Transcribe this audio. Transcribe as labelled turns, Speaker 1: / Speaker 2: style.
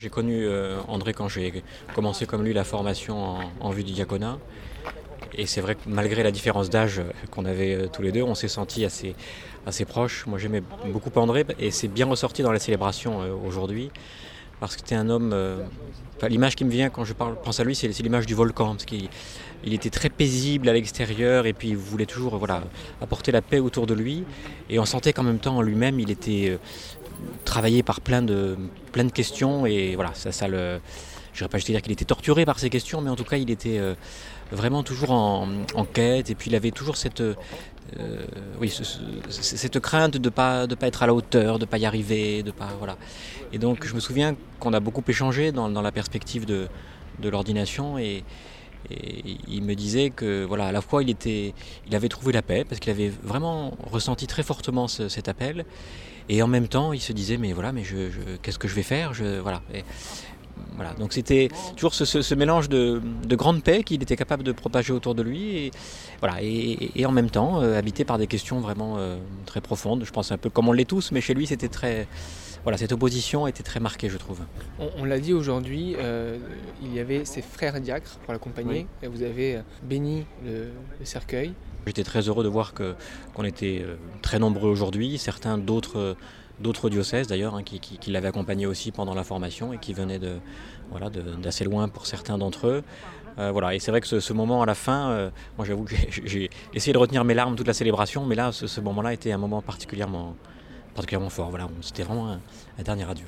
Speaker 1: J'ai connu euh, André quand j'ai commencé comme lui la formation en, vue du diaconat. Et c'est vrai que malgré la différence d'âge qu'on avait euh, tous les deux, on s'est sentis assez, assez proches. Moi j'aimais beaucoup André et c'est bien ressorti dans la célébration euh, aujourd'hui. Parce que c'était un homme. l'image qui me vient quand je pense à lui, c'est, l'image du volcan. Parce qu'il il était très paisible à l'extérieur et puis il voulait toujours voilà, apporter la paix autour de lui. Et on sentait qu'en même temps, en lui-même, il était travaillé par plein de, questions et voilà, ça, ça le. Je ne pas juste dire qu'il était torturé par ces questions, mais en tout cas, il était euh, vraiment toujours en, quête et puis il avait toujours cette, euh, oui, cette crainte de pas, de pas être à la hauteur, de ne pas y arriver, de pas. Voilà. Et donc, je me souviens qu'on a beaucoup échangé dans, dans la perspective de, de l'ordination et, il me disait que voilà, à la fois il, était, il avait trouvé la paix parce qu'il avait vraiment ressenti très fortement cet appel, et en même temps il se disait mais voilà, mais je, qu'est-ce que je vais faire? Je, voilà. Voilà. Donc c'était toujours ce, mélange de, grande paix qu'il était capable de propager autour de lui, et, voilà, et, en même temps euh, habité par des questions vraiment euh, très profondes. Je pense un peu comme on l'est tous, mais chez lui c'était très voilà, cette opposition était très marquée, je trouve.
Speaker 2: On, l'a dit aujourd'hui, euh, il y avait ses frères diacres pour l'accompagner, et vous avez béni le, cercueil.
Speaker 1: J'étais très heureux de voir qu'on était très nombreux aujourd'hui, certains d'autres d'autres diocèses d'ailleurs hein, qui, l'avaient accompagné aussi pendant la formation et qui venaient de voilà d'assez loin pour certains d'entre eux. voilà et c'est vrai que ce, moment à la fin, moi j'avoue que j'ai essayé de retenir mes larmes toute la célébration, mais là ce moment-là était un moment particulièrement particulièrement fort. Voilà, c'était vraiment un, un dernier adieu.